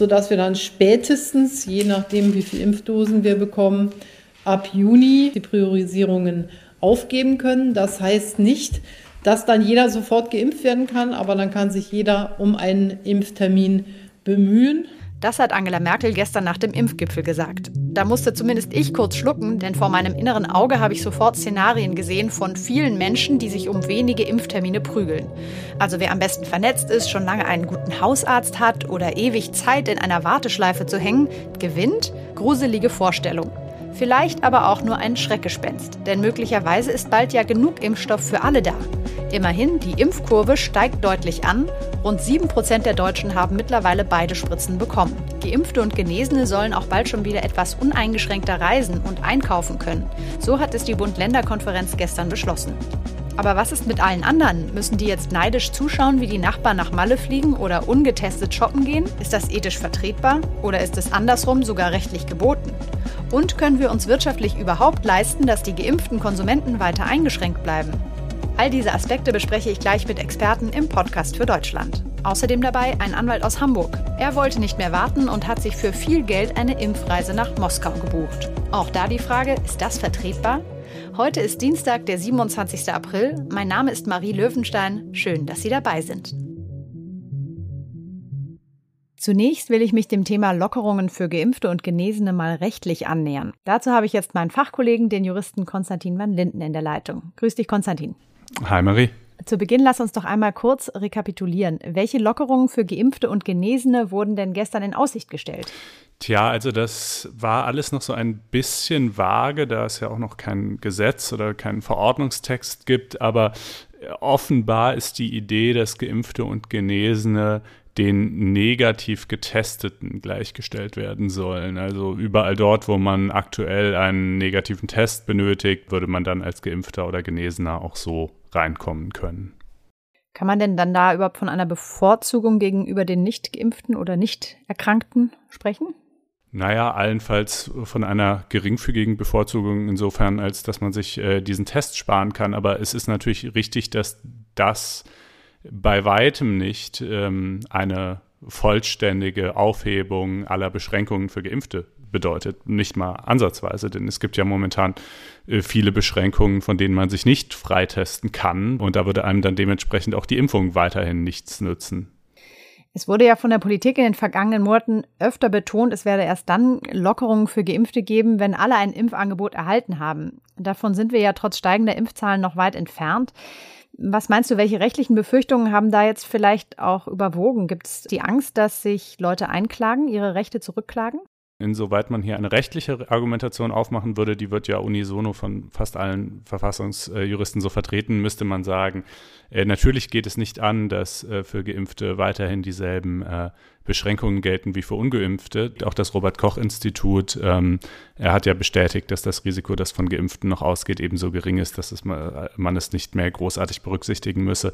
sodass wir dann spätestens, je nachdem wie viele Impfdosen wir bekommen, ab Juni die Priorisierungen aufgeben können. Das heißt nicht, dass dann jeder sofort geimpft werden kann, aber dann kann sich jeder um einen Impftermin bemühen. Das hat Angela Merkel gestern nach dem Impfgipfel gesagt. Da musste zumindest ich kurz schlucken, denn vor meinem inneren Auge habe ich sofort Szenarien gesehen von vielen Menschen, die sich um wenige Impftermine prügeln. Also wer am besten vernetzt ist, schon lange einen guten Hausarzt hat oder ewig Zeit in einer Warteschleife zu hängen, gewinnt. Gruselige Vorstellung. Vielleicht aber auch nur ein Schreckgespenst, denn möglicherweise ist bald ja genug Impfstoff für alle da. Immerhin, die Impfkurve steigt deutlich an. Rund 7% der Deutschen haben mittlerweile beide Spritzen bekommen. Geimpfte und Genesene sollen auch bald schon wieder etwas uneingeschränkter reisen und einkaufen können. So hat es die Bund-Länder-Konferenz gestern beschlossen. Aber was ist mit allen anderen? Müssen die jetzt neidisch zuschauen, wie die Nachbarn nach Malle fliegen oder ungetestet shoppen gehen? Ist das ethisch vertretbar? Oder ist es andersrum sogar rechtlich geboten? Und können wir uns wirtschaftlich überhaupt leisten, dass die geimpften Konsumenten weiter eingeschränkt bleiben? All diese Aspekte bespreche ich gleich mit Experten im Podcast für Deutschland. Außerdem dabei ein Anwalt aus Hamburg. Er wollte nicht mehr warten und hat sich für viel Geld eine Impfreise nach Moskau gebucht. Auch da die Frage, ist das vertretbar? Heute ist Dienstag, der 27. April. Mein Name ist Marie Löwenstein. Schön, dass Sie dabei sind. Zunächst will ich mich dem Thema Lockerungen für Geimpfte und Genesene mal rechtlich annähern. Dazu habe ich jetzt meinen Fachkollegen, den Juristen Konstantin van Linden, in der Leitung. Grüß dich, Konstantin. Hi Marie. Zu Beginn lass uns doch einmal kurz rekapitulieren. Welche Lockerungen für Geimpfte und Genesene wurden denn gestern in Aussicht gestellt? Tja, also das war alles noch so ein bisschen vage, da es ja auch noch kein Gesetz oder keinen Verordnungstext gibt, aber offenbar ist die Idee, dass Geimpfte und Genesene den negativ getesteten gleichgestellt werden sollen. Also überall dort, wo man aktuell einen negativen Test benötigt, würde man dann als Geimpfter oder Genesener auch so reinkommen können. Kann man denn dann da überhaupt von einer Bevorzugung gegenüber den nicht geimpften oder nicht Erkrankten sprechen? Naja, allenfalls von einer geringfügigen Bevorzugung insofern, als dass man sich äh, diesen Test sparen kann. Aber es ist natürlich richtig, dass das bei weitem nicht ähm, eine vollständige Aufhebung aller Beschränkungen für Geimpfte bedeutet. Nicht mal ansatzweise, denn es gibt ja momentan äh, viele Beschränkungen, von denen man sich nicht freitesten kann. Und da würde einem dann dementsprechend auch die Impfung weiterhin nichts nützen. Es wurde ja von der Politik in den vergangenen Monaten öfter betont, es werde erst dann Lockerungen für Geimpfte geben, wenn alle ein Impfangebot erhalten haben. Davon sind wir ja trotz steigender Impfzahlen noch weit entfernt. Was meinst du, welche rechtlichen Befürchtungen haben da jetzt vielleicht auch überwogen? Gibt es die Angst, dass sich Leute einklagen, ihre Rechte zurückklagen? Insoweit man hier eine rechtliche Argumentation aufmachen würde, die wird ja unisono von fast allen Verfassungsjuristen so vertreten, müsste man sagen, äh, natürlich geht es nicht an, dass äh, für Geimpfte weiterhin dieselben äh, Beschränkungen gelten wie für Ungeimpfte. Auch das Robert-Koch-Institut, ähm, er hat ja bestätigt, dass das Risiko, das von Geimpften noch ausgeht, ebenso gering ist, dass es, man es nicht mehr großartig berücksichtigen müsse.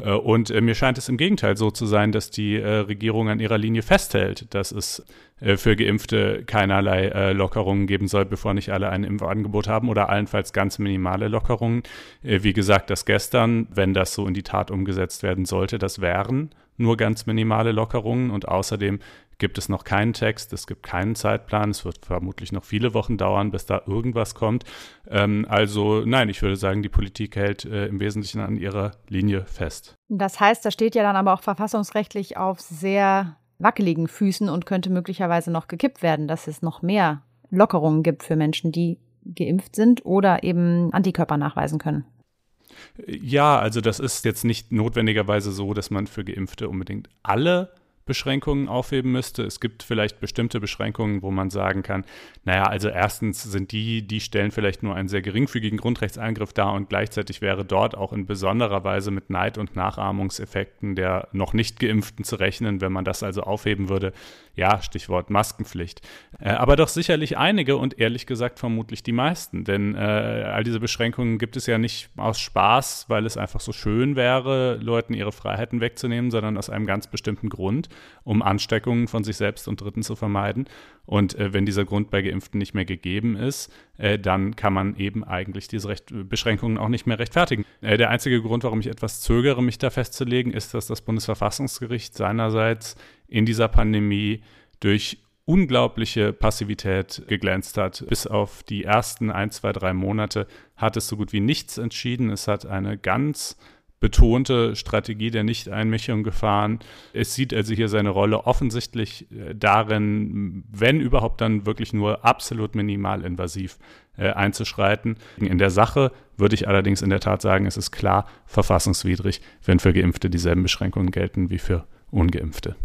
Äh, und äh, mir scheint es im Gegenteil so zu sein, dass die äh, Regierung an ihrer Linie festhält, dass es äh, für Geimpfte keinerlei äh, Lockerungen geben soll, bevor nicht alle ein Impfangebot haben oder allenfalls ganz minimale Lockerungen. Äh, wie gesagt, das gestern, wenn das so in die Tat umgesetzt werden sollte, das wären nur ganz minimale Lockerungen und außerdem gibt es noch keinen Text, es gibt keinen Zeitplan, es wird vermutlich noch viele Wochen dauern, bis da irgendwas kommt. Ähm, also nein, ich würde sagen, die Politik hält äh, im Wesentlichen an ihrer Linie fest. Das heißt, da steht ja dann aber auch verfassungsrechtlich auf sehr wackeligen Füßen und könnte möglicherweise noch gekippt werden, dass es noch mehr Lockerungen gibt für Menschen, die geimpft sind oder eben Antikörper nachweisen können. Ja, also das ist jetzt nicht notwendigerweise so, dass man für Geimpfte unbedingt alle Beschränkungen aufheben müsste. Es gibt vielleicht bestimmte Beschränkungen, wo man sagen kann, naja, also erstens sind die, die stellen vielleicht nur einen sehr geringfügigen Grundrechtseingriff dar und gleichzeitig wäre dort auch in besonderer Weise mit Neid- und Nachahmungseffekten der noch nicht Geimpften zu rechnen, wenn man das also aufheben würde. Ja, Stichwort Maskenpflicht. Äh, aber doch sicherlich einige und ehrlich gesagt vermutlich die meisten, denn äh, all diese Beschränkungen gibt es ja nicht aus Spaß, weil es einfach so schön wäre, Leuten ihre Freiheiten wegzunehmen, sondern aus einem ganz bestimmten Grund. Um Ansteckungen von sich selbst und Dritten zu vermeiden. Und äh, wenn dieser Grund bei Geimpften nicht mehr gegeben ist, äh, dann kann man eben eigentlich diese Recht Beschränkungen auch nicht mehr rechtfertigen. Äh, der einzige Grund, warum ich etwas zögere, mich da festzulegen, ist, dass das Bundesverfassungsgericht seinerseits in dieser Pandemie durch unglaubliche Passivität geglänzt hat. Bis auf die ersten ein, zwei, drei Monate hat es so gut wie nichts entschieden. Es hat eine ganz betonte Strategie der Nichteinmischung gefahren. Es sieht also hier seine Rolle offensichtlich äh, darin, wenn überhaupt dann wirklich nur absolut minimal invasiv äh, einzuschreiten. In der Sache würde ich allerdings in der Tat sagen, es ist klar verfassungswidrig, wenn für Geimpfte dieselben Beschränkungen gelten wie für Ungeimpfte.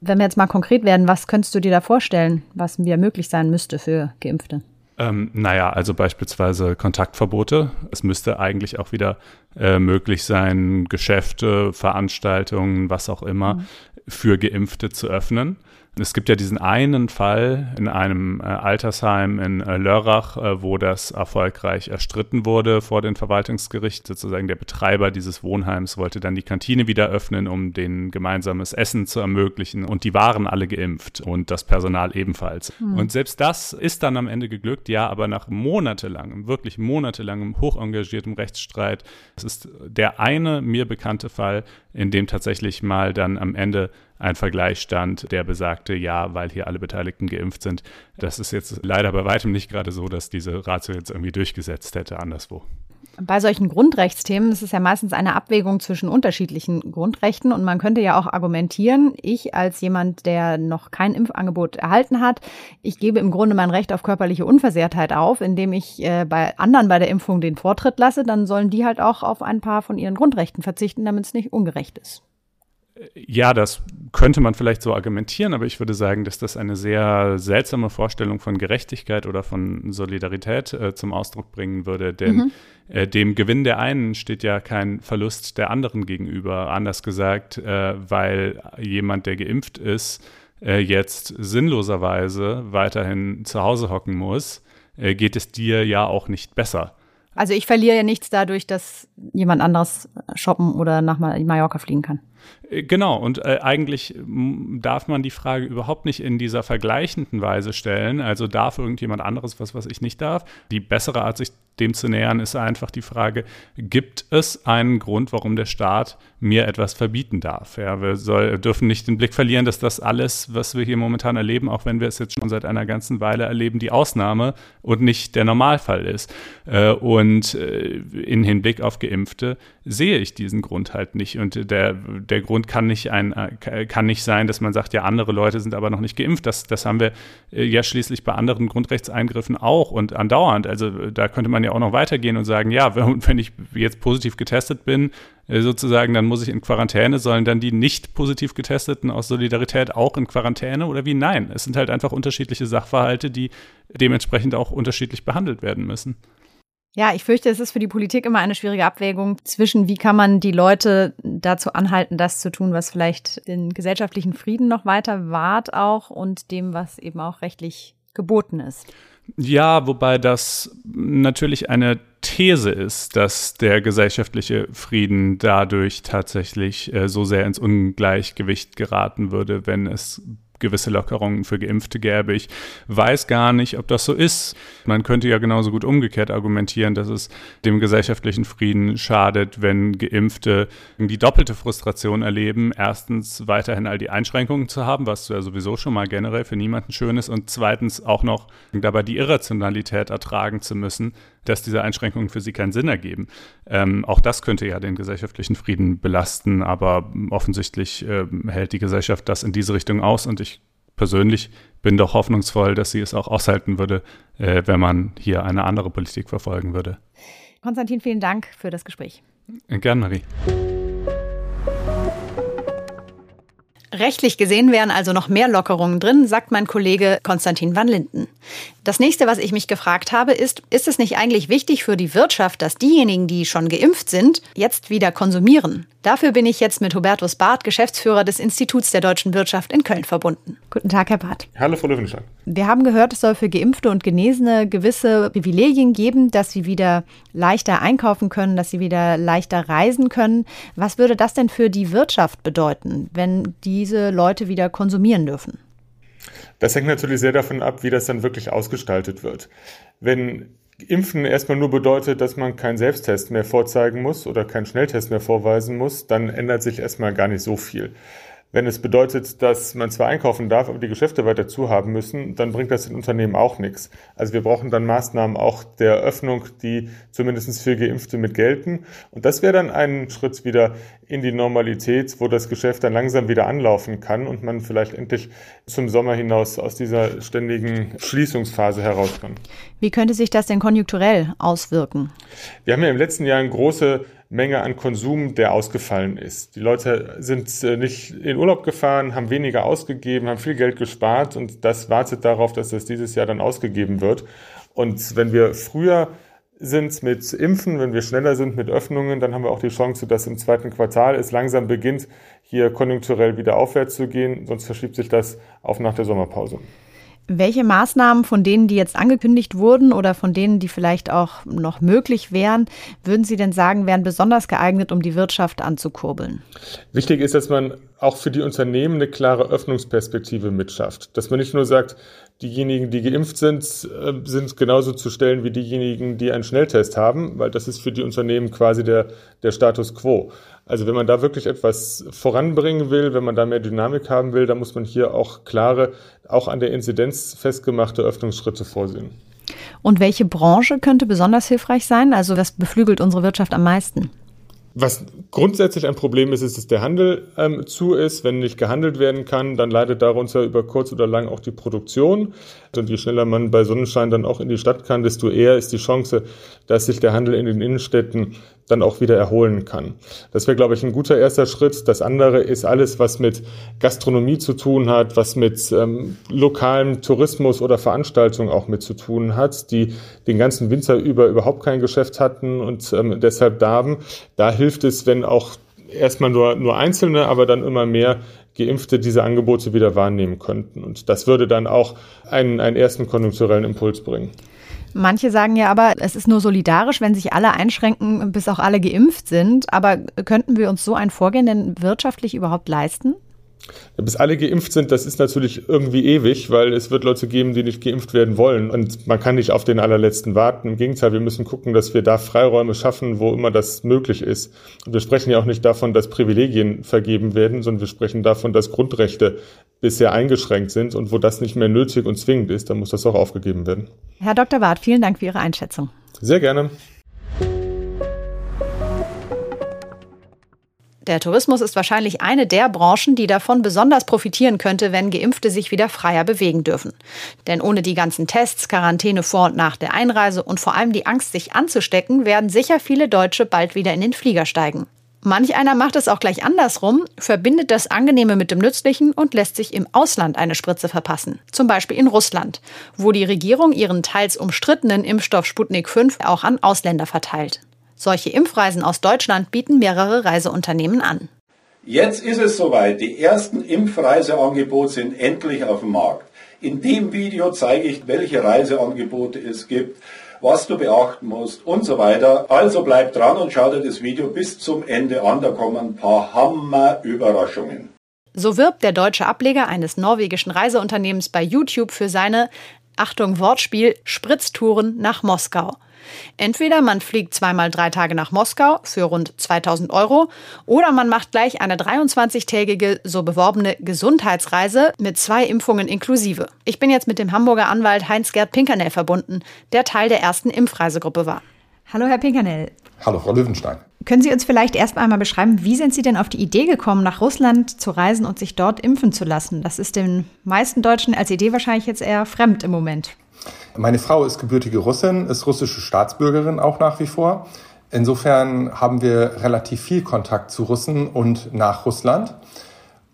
Wenn wir jetzt mal konkret werden, was könntest du dir da vorstellen, was wieder möglich sein müsste für Geimpfte? Ähm, naja, also beispielsweise Kontaktverbote. Es müsste eigentlich auch wieder äh, möglich sein, Geschäfte, Veranstaltungen, was auch immer, mhm. Für Geimpfte zu öffnen. Es gibt ja diesen einen Fall in einem äh, Altersheim in äh, Lörrach, äh, wo das erfolgreich erstritten wurde vor dem Verwaltungsgericht. Sozusagen der Betreiber dieses Wohnheims wollte dann die Kantine wieder öffnen, um den gemeinsames Essen zu ermöglichen. Und die waren alle geimpft und das Personal ebenfalls. Mhm. Und selbst das ist dann am Ende geglückt, ja, aber nach monatelangem, wirklich monatelangem, hochengagiertem Rechtsstreit. Es ist der eine mir bekannte Fall, in dem tatsächlich mal dann am Ende ein Vergleich stand, der besagte, ja, weil hier alle Beteiligten geimpft sind. Das ist jetzt leider bei weitem nicht gerade so, dass diese Ratio jetzt irgendwie durchgesetzt hätte anderswo. Bei solchen Grundrechtsthemen ist es ja meistens eine Abwägung zwischen unterschiedlichen Grundrechten und man könnte ja auch argumentieren, ich als jemand, der noch kein Impfangebot erhalten hat, ich gebe im Grunde mein Recht auf körperliche Unversehrtheit auf, indem ich äh, bei anderen bei der Impfung den Vortritt lasse, dann sollen die halt auch auf ein paar von ihren Grundrechten verzichten, damit es nicht ungerecht ist. Ja, das könnte man vielleicht so argumentieren, aber ich würde sagen, dass das eine sehr seltsame Vorstellung von Gerechtigkeit oder von Solidarität äh, zum Ausdruck bringen würde. Denn mhm. äh, dem Gewinn der einen steht ja kein Verlust der anderen gegenüber. Anders gesagt, äh, weil jemand, der geimpft ist, äh, jetzt sinnloserweise weiterhin zu Hause hocken muss, äh, geht es dir ja auch nicht besser. Also ich verliere ja nichts dadurch, dass jemand anderes shoppen oder nach Mallorca fliegen kann. Äh, genau, und äh, eigentlich darf man die Frage überhaupt nicht in dieser vergleichenden Weise stellen. Also darf irgendjemand anderes was, was ich nicht darf? Die bessere Art, sich dem zu nähern, ist einfach die Frage, gibt es einen Grund, warum der Staat mir etwas verbieten darf? Ja, wir soll, dürfen nicht den Blick verlieren, dass das alles, was wir hier momentan erleben, auch wenn wir es jetzt schon seit einer ganzen Weile erleben, die Ausnahme und nicht der Normalfall ist. Äh, und äh, in Hinblick auf Geimpfte sehe ich diesen Grund halt nicht. Und der, der Grund kann nicht, ein, äh, kann nicht sein, dass man sagt, ja, andere Leute sind aber noch nicht geimpft. Das, das haben wir ja schließlich bei anderen Grundrechtseingriffen auch und andauernd. Also da könnte man ja auch noch weitergehen und sagen, ja, wenn ich jetzt positiv getestet bin, äh, sozusagen, dann muss ich in Quarantäne, sollen dann die nicht positiv getesteten aus Solidarität auch in Quarantäne oder wie? Nein, es sind halt einfach unterschiedliche Sachverhalte, die dementsprechend auch unterschiedlich behandelt werden müssen. Ja, ich fürchte, es ist für die Politik immer eine schwierige Abwägung zwischen, wie kann man die Leute dazu anhalten, das zu tun, was vielleicht den gesellschaftlichen Frieden noch weiter wahrt auch und dem, was eben auch rechtlich geboten ist. Ja, wobei das natürlich eine These ist, dass der gesellschaftliche Frieden dadurch tatsächlich äh, so sehr ins Ungleichgewicht geraten würde, wenn es gewisse Lockerungen für Geimpfte gäbe. Ich weiß gar nicht, ob das so ist. Man könnte ja genauso gut umgekehrt argumentieren, dass es dem gesellschaftlichen Frieden schadet, wenn Geimpfte die doppelte Frustration erleben. Erstens weiterhin all die Einschränkungen zu haben, was ja sowieso schon mal generell für niemanden schön ist. Und zweitens auch noch dabei die Irrationalität ertragen zu müssen, dass diese Einschränkungen für sie keinen Sinn ergeben. Ähm, auch das könnte ja den gesellschaftlichen Frieden belasten, aber offensichtlich äh, hält die Gesellschaft das in diese Richtung aus und ich persönlich bin doch hoffnungsvoll, dass sie es auch aushalten würde, äh, wenn man hier eine andere Politik verfolgen würde. Konstantin, vielen Dank für das Gespräch. Gern, Marie. Rechtlich gesehen wären also noch mehr Lockerungen drin, sagt mein Kollege Konstantin van Linden. Das nächste, was ich mich gefragt habe, ist, ist es nicht eigentlich wichtig für die Wirtschaft, dass diejenigen, die schon geimpft sind, jetzt wieder konsumieren? Dafür bin ich jetzt mit Hubertus Barth, Geschäftsführer des Instituts der deutschen Wirtschaft in Köln, verbunden. Guten Tag, Herr Barth. Hallo, Frau Löwenstein. Wir haben gehört, es soll für Geimpfte und Genesene gewisse Privilegien geben, dass sie wieder leichter einkaufen können, dass sie wieder leichter reisen können. Was würde das denn für die Wirtschaft bedeuten, wenn diese Leute wieder konsumieren dürfen? Das hängt natürlich sehr davon ab, wie das dann wirklich ausgestaltet wird. Wenn Impfen erstmal nur bedeutet, dass man keinen Selbsttest mehr vorzeigen muss oder keinen Schnelltest mehr vorweisen muss, dann ändert sich erstmal gar nicht so viel. Wenn es bedeutet, dass man zwar einkaufen darf, aber die Geschäfte weiter zu haben müssen, dann bringt das den Unternehmen auch nichts. Also wir brauchen dann Maßnahmen auch der Öffnung, die zumindest für Geimpfte mit gelten. Und das wäre dann ein Schritt wieder in die Normalität, wo das Geschäft dann langsam wieder anlaufen kann und man vielleicht endlich zum Sommer hinaus aus dieser ständigen Schließungsphase heraus kann. Wie könnte sich das denn konjunkturell auswirken? Wir haben ja im letzten Jahr eine große Menge an Konsum, der ausgefallen ist. Die Leute sind äh, nicht in Urlaub gefahren, haben weniger ausgegeben, haben viel Geld gespart und das wartet darauf, dass das dieses Jahr dann ausgegeben wird. Und wenn wir früher sind mit Impfen, wenn wir schneller sind mit Öffnungen, dann haben wir auch die Chance, dass im zweiten Quartal es langsam beginnt, hier konjunkturell wieder aufwärts zu gehen. Sonst verschiebt sich das auf nach der Sommerpause. Welche Maßnahmen von denen, die jetzt angekündigt wurden oder von denen, die vielleicht auch noch möglich wären, würden Sie denn sagen, wären besonders geeignet, um die Wirtschaft anzukurbeln? Wichtig ist, dass man auch für die Unternehmen eine klare Öffnungsperspektive mitschafft. Dass man nicht nur sagt, diejenigen, die geimpft sind, äh, sind genauso zu stellen wie diejenigen, die einen Schnelltest haben, weil das ist für die Unternehmen quasi der, der Status quo. Also wenn man da wirklich etwas voranbringen will, wenn man da mehr Dynamik haben will, dann muss man hier auch klare, auch an der Inzidenz festgemachte Öffnungsschritte vorsehen. Und welche Branche könnte besonders hilfreich sein? Also was beflügelt unsere Wirtschaft am meisten? Was grundsätzlich ein Problem ist, ist, dass der Handel ähm, zu ist. Wenn nicht gehandelt werden kann, dann leidet darunter über kurz oder lang auch die Produktion. Und je schneller man bei Sonnenschein dann auch in die Stadt kann, desto eher ist die Chance, dass sich der Handel in den Innenstädten dann auch wieder erholen kann. Das wäre, glaube ich, ein guter erster Schritt. Das andere ist alles, was mit Gastronomie zu tun hat, was mit ähm, lokalem Tourismus oder Veranstaltungen auch mit zu tun hat, die den ganzen Winter über überhaupt kein Geschäft hatten und ähm, deshalb darben. Da hilft es, wenn auch erstmal nur, nur Einzelne, aber dann immer mehr Geimpfte diese Angebote wieder wahrnehmen könnten. Und das würde dann auch einen, einen ersten konjunkturellen Impuls bringen. Manche sagen ja aber, es ist nur solidarisch, wenn sich alle einschränken, bis auch alle geimpft sind. Aber könnten wir uns so ein Vorgehen denn wirtschaftlich überhaupt leisten? Bis alle geimpft sind, das ist natürlich irgendwie ewig, weil es wird Leute geben, die nicht geimpft werden wollen. Und man kann nicht auf den allerletzten warten. Im Gegenteil, wir müssen gucken, dass wir da Freiräume schaffen, wo immer das möglich ist. Und wir sprechen ja auch nicht davon, dass Privilegien vergeben werden, sondern wir sprechen davon, dass Grundrechte bisher eingeschränkt sind. Und wo das nicht mehr nötig und zwingend ist, dann muss das auch aufgegeben werden. Herr Dr. Wart, vielen Dank für Ihre Einschätzung. Sehr gerne. Der Tourismus ist wahrscheinlich eine der Branchen, die davon besonders profitieren könnte, wenn Geimpfte sich wieder freier bewegen dürfen. Denn ohne die ganzen Tests, Quarantäne vor und nach der Einreise und vor allem die Angst, sich anzustecken, werden sicher viele Deutsche bald wieder in den Flieger steigen. Manch einer macht es auch gleich andersrum, verbindet das Angenehme mit dem Nützlichen und lässt sich im Ausland eine Spritze verpassen. Zum Beispiel in Russland, wo die Regierung ihren teils umstrittenen Impfstoff Sputnik 5 auch an Ausländer verteilt. Solche Impfreisen aus Deutschland bieten mehrere Reiseunternehmen an. Jetzt ist es soweit. Die ersten Impfreiseangebote sind endlich auf dem Markt. In dem Video zeige ich, welche Reiseangebote es gibt, was du beachten musst und so weiter. Also bleib dran und schau dir das Video bis zum Ende an. Da kommen ein paar Hammer-Überraschungen. So wirbt der deutsche Ableger eines norwegischen Reiseunternehmens bei YouTube für seine, Achtung Wortspiel, Spritztouren nach Moskau. Entweder man fliegt zweimal drei Tage nach Moskau für rund 2000 Euro oder man macht gleich eine 23-tägige, so beworbene Gesundheitsreise mit zwei Impfungen inklusive. Ich bin jetzt mit dem Hamburger Anwalt Heinz-Gerd Pinkernell verbunden, der Teil der ersten Impfreisegruppe war. Hallo, Herr Pinkernell. Hallo, Frau Löwenstein. Können Sie uns vielleicht erst einmal beschreiben, wie sind Sie denn auf die Idee gekommen, nach Russland zu reisen und sich dort impfen zu lassen? Das ist den meisten Deutschen als Idee wahrscheinlich jetzt eher fremd im Moment. Meine Frau ist gebürtige Russin, ist russische Staatsbürgerin auch nach wie vor. Insofern haben wir relativ viel Kontakt zu Russen und nach Russland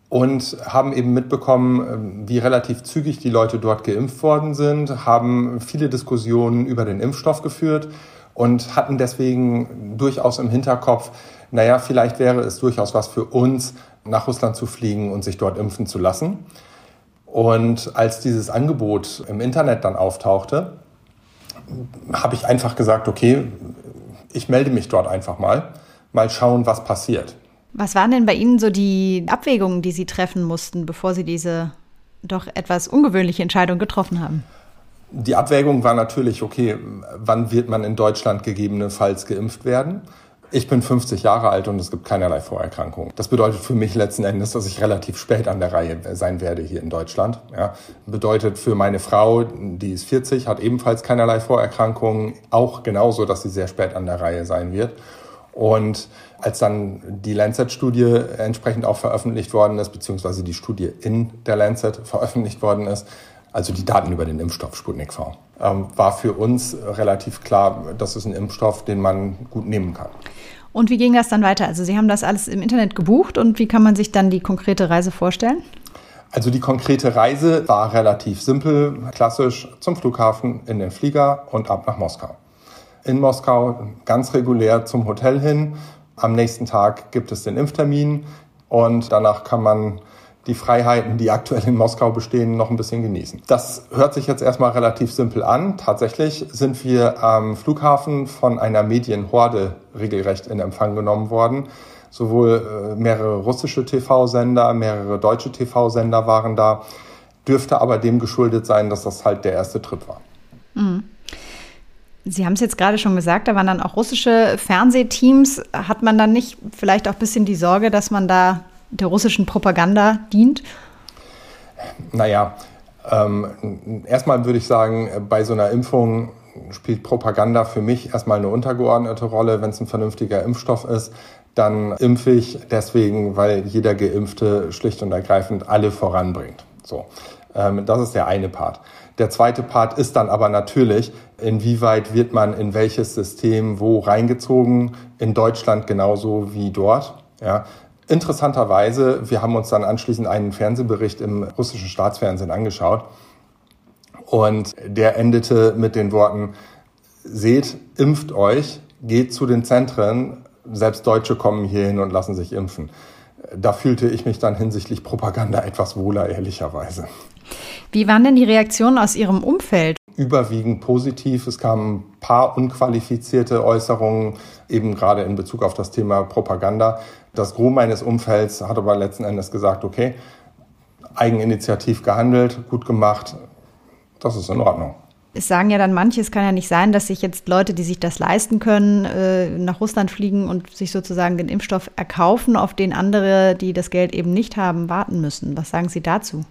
und haben eben mitbekommen, wie relativ zügig die Leute dort geimpft worden sind, haben viele Diskussionen über den Impfstoff geführt und hatten deswegen durchaus im Hinterkopf, naja, vielleicht wäre es durchaus was für uns, nach Russland zu fliegen und sich dort impfen zu lassen. Und als dieses Angebot im Internet dann auftauchte, habe ich einfach gesagt, okay, ich melde mich dort einfach mal, mal schauen, was passiert. Was waren denn bei Ihnen so die Abwägungen, die Sie treffen mussten, bevor Sie diese doch etwas ungewöhnliche Entscheidung getroffen haben? Die Abwägung war natürlich, okay, wann wird man in Deutschland gegebenenfalls geimpft werden? Ich bin 50 Jahre alt und es gibt keinerlei Vorerkrankungen. Das bedeutet für mich letzten Endes, dass ich relativ spät an der Reihe sein werde hier in Deutschland. Ja. Bedeutet für meine Frau, die ist 40, hat ebenfalls keinerlei Vorerkrankungen, auch genauso, dass sie sehr spät an der Reihe sein wird. Und als dann die Lancet-Studie entsprechend auch veröffentlicht worden ist, beziehungsweise die Studie in der Lancet veröffentlicht worden ist, also die Daten über den Impfstoff Sputnik V, ähm, war für uns relativ klar, das ist ein Impfstoff, den man gut nehmen kann. Und wie ging das dann weiter? Also Sie haben das alles im Internet gebucht und wie kann man sich dann die konkrete Reise vorstellen? Also die konkrete Reise war relativ simpel, klassisch zum Flughafen in den Flieger und ab nach Moskau. In Moskau ganz regulär zum Hotel hin. Am nächsten Tag gibt es den Impftermin und danach kann man die Freiheiten, die aktuell in Moskau bestehen, noch ein bisschen genießen. Das hört sich jetzt erstmal relativ simpel an. Tatsächlich sind wir am Flughafen von einer Medienhorde regelrecht in Empfang genommen worden. Sowohl äh, mehrere russische TV-Sender, mehrere deutsche TV-Sender waren da. Dürfte aber dem geschuldet sein, dass das halt der erste Trip war. Mhm. Sie haben es jetzt gerade schon gesagt, da waren dann auch russische Fernsehteams. Hat man dann nicht vielleicht auch ein bisschen die Sorge, dass man da der russischen Propaganda dient? Naja, ähm, erstmal würde ich sagen, bei so einer Impfung spielt Propaganda für mich erstmal eine untergeordnete Rolle. Wenn es ein vernünftiger Impfstoff ist, dann impfe ich deswegen, weil jeder Geimpfte schlicht und ergreifend alle voranbringt. So, ähm, das ist der eine Part. Der zweite Part ist dann aber natürlich, inwieweit wird man in welches System wo reingezogen, in Deutschland genauso wie dort. Ja, Interessanterweise, wir haben uns dann anschließend einen Fernsehbericht im russischen Staatsfernsehen angeschaut und der endete mit den Worten, seht, impft euch, geht zu den Zentren, selbst Deutsche kommen hierhin und lassen sich impfen. Da fühlte ich mich dann hinsichtlich Propaganda etwas wohler, ehrlicherweise. Wie waren denn die Reaktionen aus Ihrem Umfeld? Überwiegend positiv. Es kamen ein paar unqualifizierte Äußerungen, eben gerade in Bezug auf das Thema Propaganda. Das Gros meines Umfelds hat aber letzten Endes gesagt, okay, eigeninitiativ gehandelt, gut gemacht, das ist in Ordnung. Es sagen ja dann manche, es kann ja nicht sein, dass sich jetzt Leute, die sich das leisten können, äh, nach Russland fliegen und sich sozusagen den Impfstoff erkaufen, auf den andere, die das Geld eben nicht haben, warten müssen. Was sagen Sie dazu?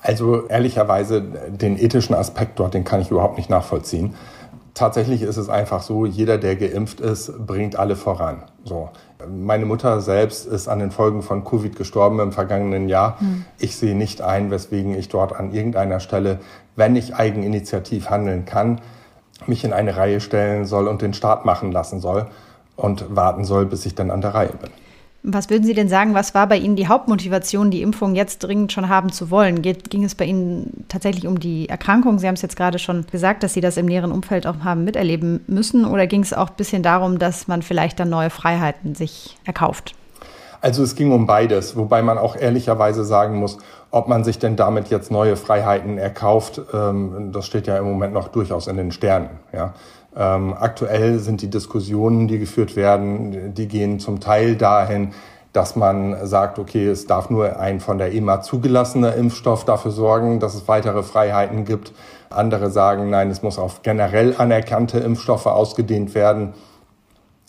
Also ehrlicherweise, den ethischen Aspekt dort, den kann ich überhaupt nicht nachvollziehen. Tatsächlich ist es einfach so, jeder, der geimpft ist, bringt alle voran. So. Meine Mutter selbst ist an den Folgen von Covid gestorben im vergangenen Jahr. Hm. Ich sehe nicht ein, weswegen ich dort an irgendeiner Stelle, wenn ich eigeninitiativ handeln kann, mich in eine Reihe stellen soll und den Start machen lassen soll und warten soll, bis ich dann an der Reihe bin. Was würden Sie denn sagen, was war bei Ihnen die Hauptmotivation, die Impfung jetzt dringend schon haben zu wollen? Geht, ging es bei Ihnen tatsächlich um die Erkrankung? Sie haben es jetzt gerade schon gesagt, dass Sie das im näheren Umfeld auch haben miterleben müssen. Oder ging es auch ein bisschen darum, dass man vielleicht dann neue Freiheiten sich erkauft? Also es ging um beides, wobei man auch ehrlicherweise sagen muss, ob man sich denn damit jetzt neue Freiheiten erkauft, ähm, das steht ja im Moment noch durchaus in den Sternen. Ja. Ähm, aktuell sind die Diskussionen, die geführt werden, die gehen zum Teil dahin, dass man sagt, okay, es darf nur ein von der EMA zugelassener Impfstoff dafür sorgen, dass es weitere Freiheiten gibt. Andere sagen, nein, es muss auf generell anerkannte Impfstoffe ausgedehnt werden.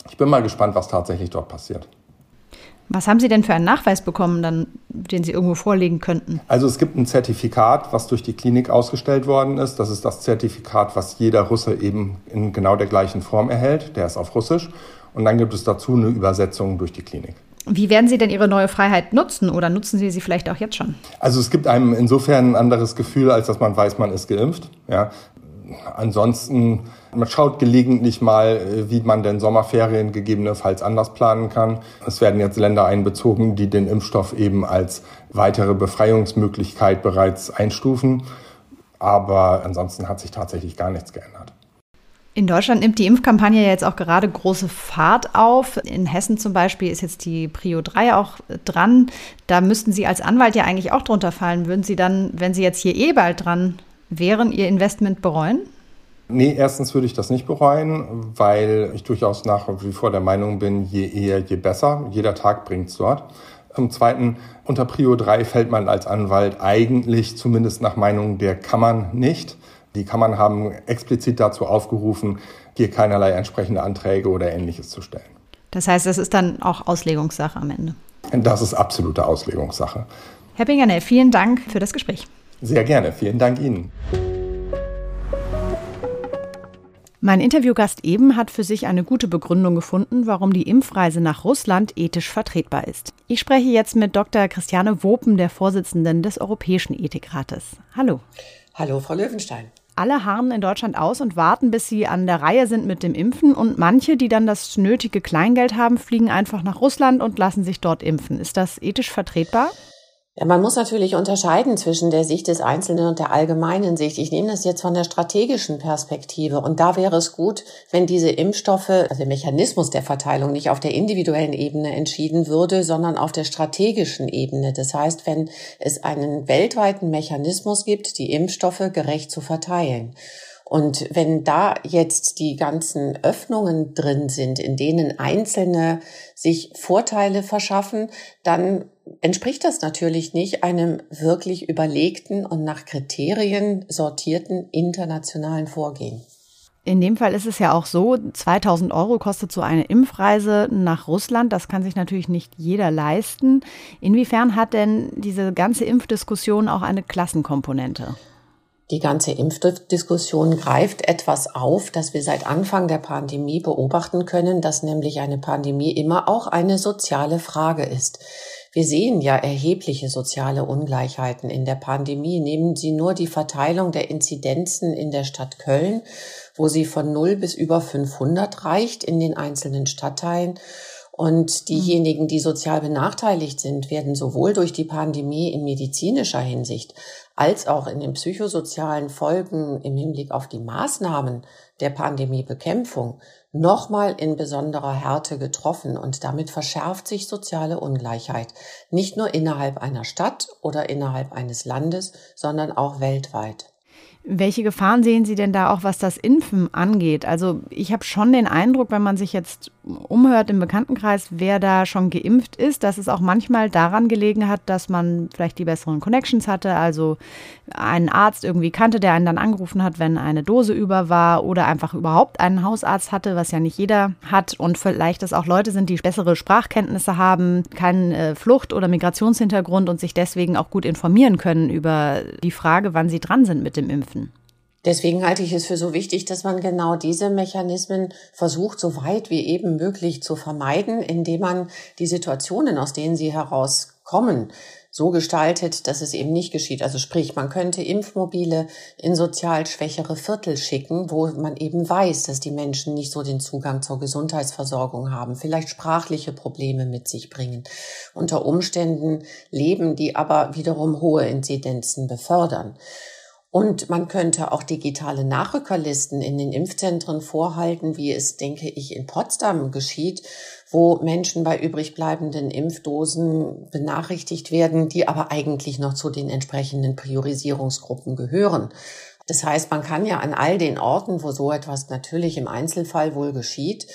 Ich bin mal gespannt, was tatsächlich dort passiert. Was haben Sie denn für einen Nachweis bekommen, dann, den Sie irgendwo vorlegen könnten? Also es gibt ein Zertifikat, was durch die Klinik ausgestellt worden ist. Das ist das Zertifikat, was jeder Russe eben in genau der gleichen Form erhält. Der ist auf Russisch. Und dann gibt es dazu eine Übersetzung durch die Klinik. Wie werden Sie denn Ihre neue Freiheit nutzen oder nutzen Sie sie vielleicht auch jetzt schon? Also es gibt einem insofern ein anderes Gefühl, als dass man weiß, man ist geimpft. Ja. Ansonsten, man schaut gelegentlich mal, äh, wie man denn Sommerferien gegebenenfalls anders planen kann. Es werden jetzt Länder einbezogen, die den Impfstoff eben als weitere Befreiungsmöglichkeit bereits einstufen. Aber ansonsten hat sich tatsächlich gar nichts geändert. In Deutschland nimmt die Impfkampagne jetzt auch gerade große Fahrt auf. In Hessen zum Beispiel ist jetzt die Prio 3 auch dran. Da müssten Sie als Anwalt ja eigentlich auch drunter fallen. Würden Sie dann, wenn Sie jetzt hier eh bald dran wären, Ihr Investment bereuen? Nee, erstens würde ich das nicht bereuen, weil ich durchaus nach wie vor der Meinung bin, je eher, je besser. Jeder Tag bringt's dort. Zum Zweiten, unter Prio 3 fällt man als Anwalt eigentlich, zumindest nach Meinung der Kammern, nicht. Die Kammern haben explizit dazu aufgerufen, hier keinerlei entsprechende Anträge oder ähnliches zu stellen. Das heißt, das ist dann auch Auslegungssache am Ende. Das ist absolute Auslegungssache. Herr Binganell, vielen Dank für das Gespräch. Sehr gerne. Vielen Dank Ihnen. Mein Interviewgast eben hat für sich eine gute Begründung gefunden, warum die Impfreise nach Russland ethisch vertretbar ist. Ich spreche jetzt mit Dr. Christiane Wopen, der Vorsitzenden des Europäischen Ethikrates. Hallo. Hallo, Frau Löwenstein. Alle harren in Deutschland aus und warten, bis sie an der Reihe sind mit dem Impfen. Und manche, die dann das nötige Kleingeld haben, fliegen einfach nach Russland und lassen sich dort impfen. Ist das ethisch vertretbar? Man muss natürlich unterscheiden zwischen der Sicht des Einzelnen und der allgemeinen Sicht. Ich nehme das jetzt von der strategischen Perspektive. Und da wäre es gut, wenn diese Impfstoffe, also der Mechanismus der Verteilung nicht auf der individuellen Ebene entschieden würde, sondern auf der strategischen Ebene. Das heißt, wenn es einen weltweiten Mechanismus gibt, die Impfstoffe gerecht zu verteilen. Und wenn da jetzt die ganzen Öffnungen drin sind, in denen Einzelne sich Vorteile verschaffen, dann entspricht das natürlich nicht einem wirklich überlegten und nach Kriterien sortierten internationalen Vorgehen. In dem Fall ist es ja auch so, 2000 Euro kostet so eine Impfreise nach Russland. Das kann sich natürlich nicht jeder leisten. Inwiefern hat denn diese ganze Impfdiskussion auch eine Klassenkomponente? Die ganze Impfdiskussion greift etwas auf, das wir seit Anfang der Pandemie beobachten können, dass nämlich eine Pandemie immer auch eine soziale Frage ist. Wir sehen ja erhebliche soziale Ungleichheiten in der Pandemie. Nehmen Sie nur die Verteilung der Inzidenzen in der Stadt Köln, wo sie von 0 bis über 500 reicht in den einzelnen Stadtteilen. Und diejenigen, die sozial benachteiligt sind, werden sowohl durch die Pandemie in medizinischer Hinsicht als auch in den psychosozialen Folgen im Hinblick auf die Maßnahmen der Pandemiebekämpfung nochmal in besonderer Härte getroffen und damit verschärft sich soziale Ungleichheit, nicht nur innerhalb einer Stadt oder innerhalb eines Landes, sondern auch weltweit. Welche Gefahren sehen Sie denn da auch, was das Impfen angeht? Also ich habe schon den Eindruck, wenn man sich jetzt umhört im Bekanntenkreis, wer da schon geimpft ist, dass es auch manchmal daran gelegen hat, dass man vielleicht die besseren Connections hatte, also einen Arzt irgendwie kannte, der einen dann angerufen hat, wenn eine Dose über war oder einfach überhaupt einen Hausarzt hatte, was ja nicht jeder hat und vielleicht das auch Leute sind, die bessere Sprachkenntnisse haben, keinen äh, Flucht- oder Migrationshintergrund und sich deswegen auch gut informieren können über die Frage, wann sie dran sind mit dem Impfen. Deswegen halte ich es für so wichtig, dass man genau diese Mechanismen versucht, so weit wie eben möglich zu vermeiden, indem man die Situationen, aus denen sie herauskommen, so gestaltet, dass es eben nicht geschieht. Also sprich, man könnte Impfmobile in sozial schwächere Viertel schicken, wo man eben weiß, dass die Menschen nicht so den Zugang zur Gesundheitsversorgung haben, vielleicht sprachliche Probleme mit sich bringen, unter Umständen leben, die aber wiederum hohe Inzidenzen befördern. Und man könnte auch digitale Nachrückerlisten in den Impfzentren vorhalten, wie es, denke ich, in Potsdam geschieht, wo Menschen bei übrig bleibenden Impfdosen benachrichtigt werden, die aber eigentlich noch zu den entsprechenden Priorisierungsgruppen gehören. Das heißt, man kann ja an all den Orten, wo so etwas natürlich im Einzelfall wohl geschieht,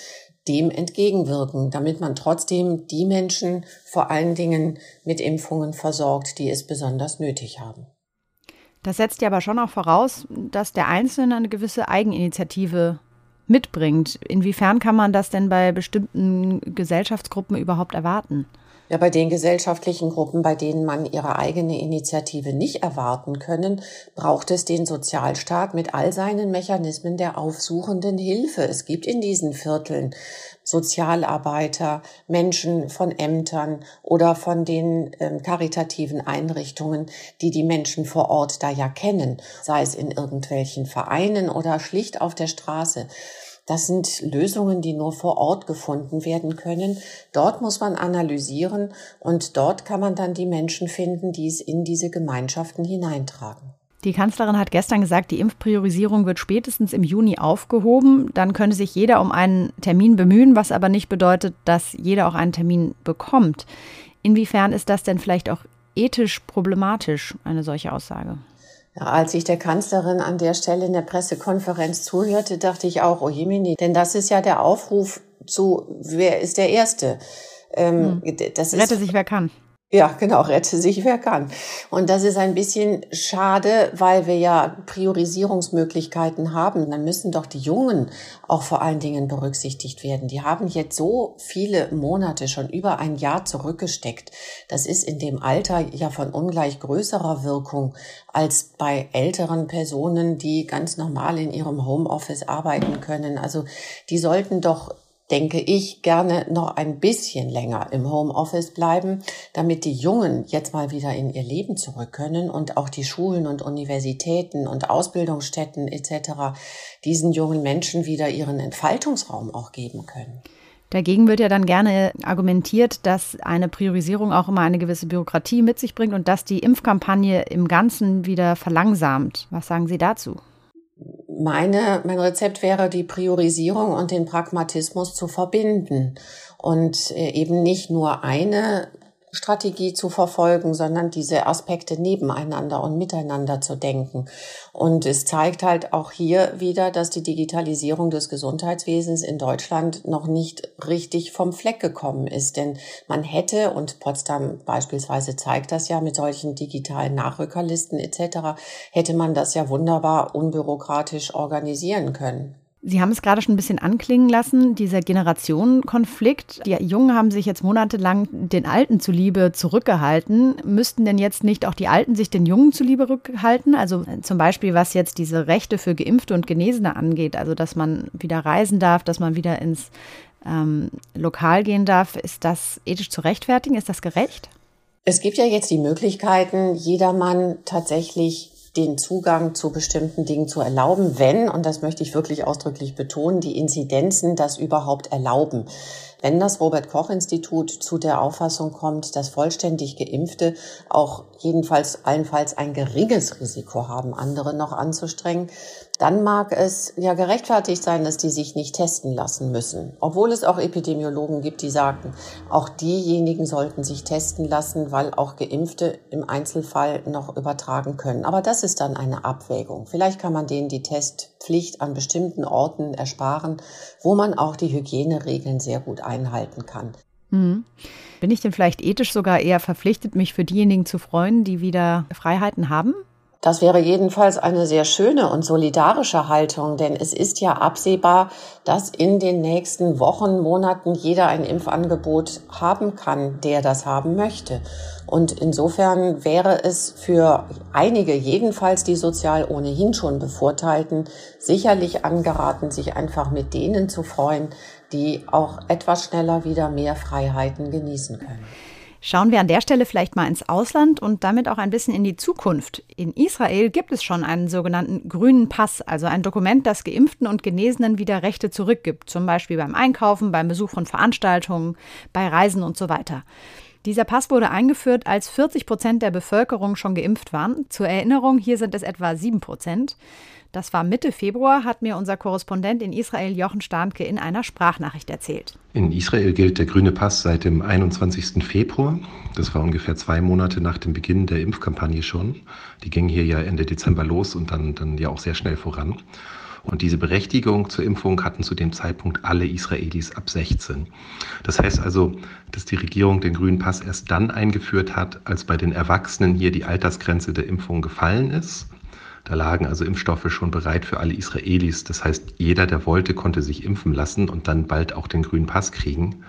dem entgegenwirken, damit man trotzdem die Menschen vor allen Dingen mit Impfungen versorgt, die es besonders nötig haben. Das setzt ja aber schon auch voraus, dass der Einzelne eine gewisse Eigeninitiative mitbringt. Inwiefern kann man das denn bei bestimmten Gesellschaftsgruppen überhaupt erwarten? Ja, bei den gesellschaftlichen Gruppen, bei denen man ihre eigene Initiative nicht erwarten können, braucht es den Sozialstaat mit all seinen Mechanismen der aufsuchenden Hilfe. Es gibt in diesen Vierteln Sozialarbeiter, Menschen von Ämtern oder von den äh, karitativen Einrichtungen, die die Menschen vor Ort da ja kennen, sei es in irgendwelchen Vereinen oder schlicht auf der Straße. Das sind Lösungen, die nur vor Ort gefunden werden können. Dort muss man analysieren und dort kann man dann die Menschen finden, die es in diese Gemeinschaften hineintragen. Die Kanzlerin hat gestern gesagt, die Impfpriorisierung wird spätestens im Juni aufgehoben. Dann könnte sich jeder um einen Termin bemühen, was aber nicht bedeutet, dass jeder auch einen Termin bekommt. Inwiefern ist das denn vielleicht auch ethisch problematisch, eine solche Aussage? Ja, als ich der Kanzlerin an der Stelle in der Pressekonferenz zuhörte, dachte ich auch, oh Jemini, denn das ist ja der Aufruf zu, wer ist der Erste? Ähm, hm. das ist, Rette sich, wer kann. Ja, genau, rette sich wer kann. Und das ist ein bisschen schade, weil wir ja Priorisierungsmöglichkeiten haben. Dann müssen doch die Jungen auch vor allen Dingen berücksichtigt werden. Die haben jetzt so viele Monate, schon über ein Jahr zurückgesteckt. Das ist in dem Alter ja von ungleich größerer Wirkung als bei älteren Personen, die ganz normal in ihrem Homeoffice arbeiten können. Also die sollten doch denke ich, gerne noch ein bisschen länger im Homeoffice bleiben, damit die Jungen jetzt mal wieder in ihr Leben zurück können und auch die Schulen und Universitäten und Ausbildungsstätten etc. diesen jungen Menschen wieder ihren Entfaltungsraum auch geben können. Dagegen wird ja dann gerne argumentiert, dass eine Priorisierung auch immer eine gewisse Bürokratie mit sich bringt und dass die Impfkampagne im Ganzen wieder verlangsamt. Was sagen Sie dazu? Meine, mein Rezept wäre, die Priorisierung und den Pragmatismus zu verbinden und äh, eben nicht nur eine Strategie zu verfolgen, sondern diese Aspekte nebeneinander und miteinander zu denken. Und es zeigt halt auch hier wieder, dass die Digitalisierung des Gesundheitswesens in Deutschland noch nicht richtig vom Fleck gekommen ist. Denn man hätte, und Potsdam beispielsweise zeigt das ja mit solchen digitalen Nachrückerlisten etc., hätte man das ja wunderbar unbürokratisch organisieren können. Sie haben es gerade schon ein bisschen anklingen lassen, dieser Generationenkonflikt. Die Jungen haben sich jetzt monatelang den Alten zuliebe zurückgehalten. Müssten denn jetzt nicht auch die Alten sich den Jungen zuliebe rückhalten? Also äh, zum Beispiel, was jetzt diese Rechte für Geimpfte und Genesene angeht, also dass man wieder reisen darf, dass man wieder ins ähm, Lokal gehen darf. Ist das ethisch zu rechtfertigen? Ist das gerecht? Es gibt ja jetzt die Möglichkeiten, jedermann tatsächlich den Zugang zu bestimmten Dingen zu erlauben, wenn, und das möchte ich wirklich ausdrücklich betonen, die Inzidenzen das überhaupt erlauben. Wenn das Robert Koch Institut zu der Auffassung kommt, dass vollständig geimpfte auch jedenfalls allenfalls ein geringes Risiko haben, andere noch anzustrengen, dann mag es ja gerechtfertigt sein, dass die sich nicht testen lassen müssen. Obwohl es auch Epidemiologen gibt, die sagen, auch diejenigen sollten sich testen lassen, weil auch Geimpfte im Einzelfall noch übertragen können. Aber das ist dann eine Abwägung. Vielleicht kann man denen die Testpflicht an bestimmten Orten ersparen, wo man auch die Hygieneregeln sehr gut einhalten kann. Mhm. Bin ich denn vielleicht ethisch sogar eher verpflichtet, mich für diejenigen zu freuen, die wieder Freiheiten haben? Das wäre jedenfalls eine sehr schöne und solidarische Haltung, denn es ist ja absehbar, dass in den nächsten Wochen, Monaten jeder ein Impfangebot haben kann, der das haben möchte. Und insofern wäre es für einige, jedenfalls die sozial ohnehin schon Bevorteilten, sicherlich angeraten, sich einfach mit denen zu freuen, die auch etwas schneller wieder mehr Freiheiten genießen können. Schauen wir an der Stelle vielleicht mal ins Ausland und damit auch ein bisschen in die Zukunft. In Israel gibt es schon einen sogenannten grünen Pass, also ein Dokument, das Geimpften und Genesenen wieder Rechte zurückgibt, zum Beispiel beim Einkaufen, beim Besuch von Veranstaltungen, bei Reisen und so weiter. Dieser Pass wurde eingeführt, als 40 Prozent der Bevölkerung schon geimpft waren. Zur Erinnerung, hier sind es etwa 7 Prozent. Das war Mitte Februar, hat mir unser Korrespondent in Israel Jochen Starnke in einer Sprachnachricht erzählt. In Israel gilt der grüne Pass seit dem 21. Februar. Das war ungefähr zwei Monate nach dem Beginn der Impfkampagne schon. Die ging hier ja Ende Dezember los und dann, dann ja auch sehr schnell voran. Und diese Berechtigung zur Impfung hatten zu dem Zeitpunkt alle Israelis ab 16. Das heißt also, dass die Regierung den grünen Pass erst dann eingeführt hat, als bei den Erwachsenen hier die Altersgrenze der Impfung gefallen ist. Da lagen also Impfstoffe schon bereit für alle Israelis. Das heißt, jeder, der wollte, konnte sich impfen lassen und dann bald auch den grünen Pass kriegen.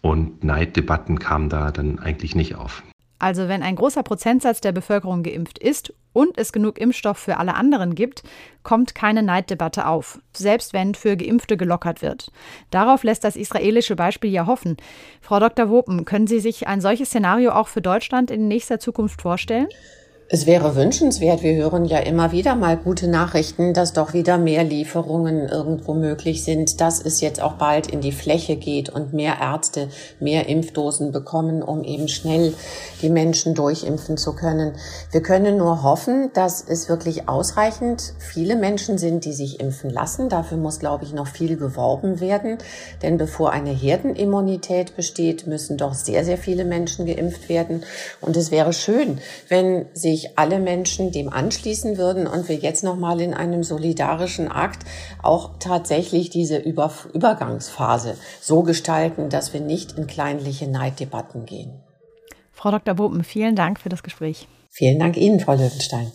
Und Neiddebatten kamen da dann eigentlich nicht auf. Also wenn ein großer Prozentsatz der Bevölkerung geimpft ist und es genug Impfstoff für alle anderen gibt, kommt keine Neiddebatte auf, selbst wenn für Geimpfte gelockert wird. Darauf lässt das israelische Beispiel ja hoffen. Frau Dr. Wopen, können Sie sich ein solches Szenario auch für Deutschland in nächster Zukunft vorstellen? Es wäre wünschenswert. Wir hören ja immer wieder mal gute Nachrichten, dass doch wieder mehr Lieferungen irgendwo möglich sind, dass es jetzt auch bald in die Fläche geht und mehr Ärzte mehr Impfdosen bekommen, um eben schnell die Menschen durchimpfen zu können. Wir können nur hoffen, dass es wirklich ausreichend viele Menschen sind, die sich impfen lassen. Dafür muss, glaube ich, noch viel geworben werden. Denn bevor eine Herdenimmunität besteht, müssen doch sehr, sehr viele Menschen geimpft werden. Und es wäre schön, wenn sich sich alle Menschen dem anschließen würden und wir jetzt nochmal in einem solidarischen Akt auch tatsächlich diese Über Übergangsphase so gestalten, dass wir nicht in kleinliche Neiddebatten gehen. Frau Dr. Bopen, vielen Dank für das Gespräch. Vielen Dank Ihnen, Frau Löwenstein.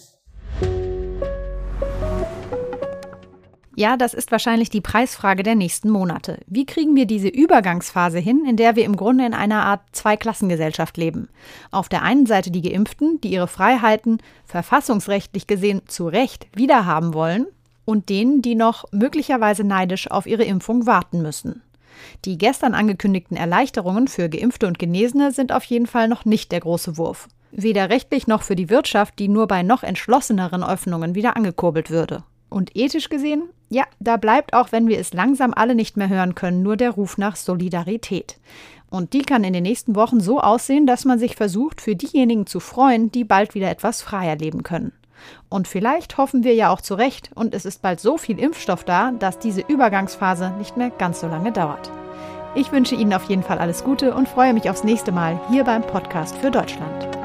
Ja, das ist wahrscheinlich die Preisfrage der nächsten Monate. Wie kriegen wir diese Übergangsphase hin, in der wir im Grunde in einer Art Zweiklassengesellschaft leben? Auf der einen Seite die Geimpften, die ihre Freiheiten verfassungsrechtlich gesehen zu Recht wiederhaben wollen, und denen, die noch möglicherweise neidisch auf ihre Impfung warten müssen. Die gestern angekündigten Erleichterungen für Geimpfte und Genesene sind auf jeden Fall noch nicht der große Wurf. Weder rechtlich noch für die Wirtschaft, die nur bei noch entschlosseneren Öffnungen wieder angekurbelt würde. Und ethisch gesehen, ja, da bleibt auch, wenn wir es langsam alle nicht mehr hören können, nur der Ruf nach Solidarität. Und die kann in den nächsten Wochen so aussehen, dass man sich versucht, für diejenigen zu freuen, die bald wieder etwas freier leben können. Und vielleicht hoffen wir ja auch zu Recht, und es ist bald so viel Impfstoff da, dass diese Übergangsphase nicht mehr ganz so lange dauert. Ich wünsche Ihnen auf jeden Fall alles Gute und freue mich aufs nächste Mal hier beim Podcast für Deutschland.